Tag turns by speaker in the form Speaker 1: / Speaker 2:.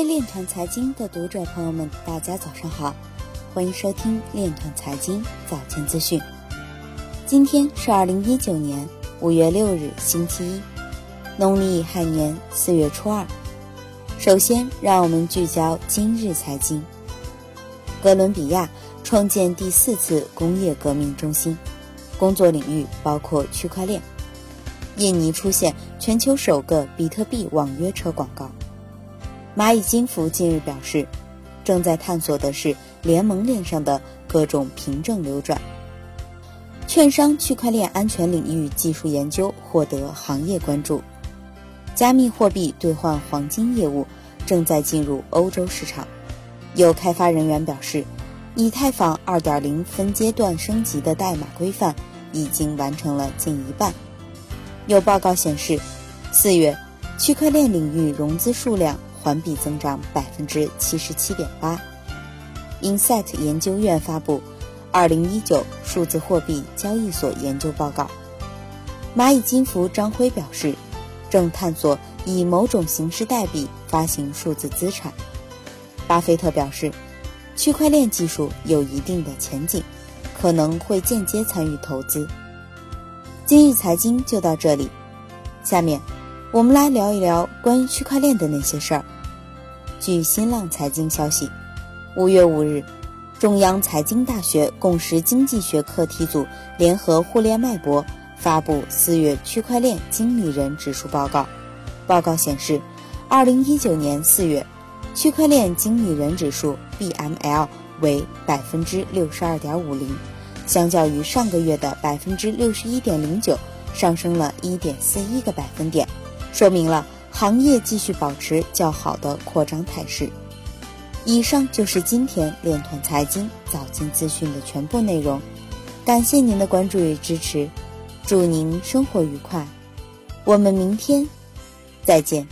Speaker 1: 位链团财经的读者朋友们，大家早上好，欢迎收听链团财经早间资讯。今天是二零一九年五月六日，星期一，农历亥年四月初二。首先，让我们聚焦今日财经。哥伦比亚创建第四次工业革命中心，工作领域包括区块链。印尼出现全球首个比特币网约车广告。蚂蚁金服近日表示，正在探索的是联盟链上的各种凭证流转。券商区块链安全领域技术研究获得行业关注。加密货币兑换黄金业务正在进入欧洲市场。有开发人员表示，以太坊2.0分阶段升级的代码规范已经完成了近一半。有报告显示，四月区块链领域融资数量环比增长百分之七十七点八。Insight 研究院发布《二零一九数字货币交易所研究报告》。蚂蚁金服张辉表示，正探索以某种形式代币发行数字资产。巴菲特表示，区块链技术有一定的前景，可能会间接参与投资。今日财经就到这里，下面我们来聊一聊关于区块链的那些事儿。据新浪财经消息，五月五日，中央财经大学共识经济学课题组联合互联脉搏发布四月区块链经理人指数报告。报告显示，二零一九年四月，区块链经理人指数 BML 为百分之六十二点五零。相较于上个月的百分之六十一点零九，上升了一点四一个百分点，说明了行业继续保持较好的扩张态势。以上就是今天链团财经早间资讯的全部内容，感谢您的关注与支持，祝您生活愉快，我们明天再见。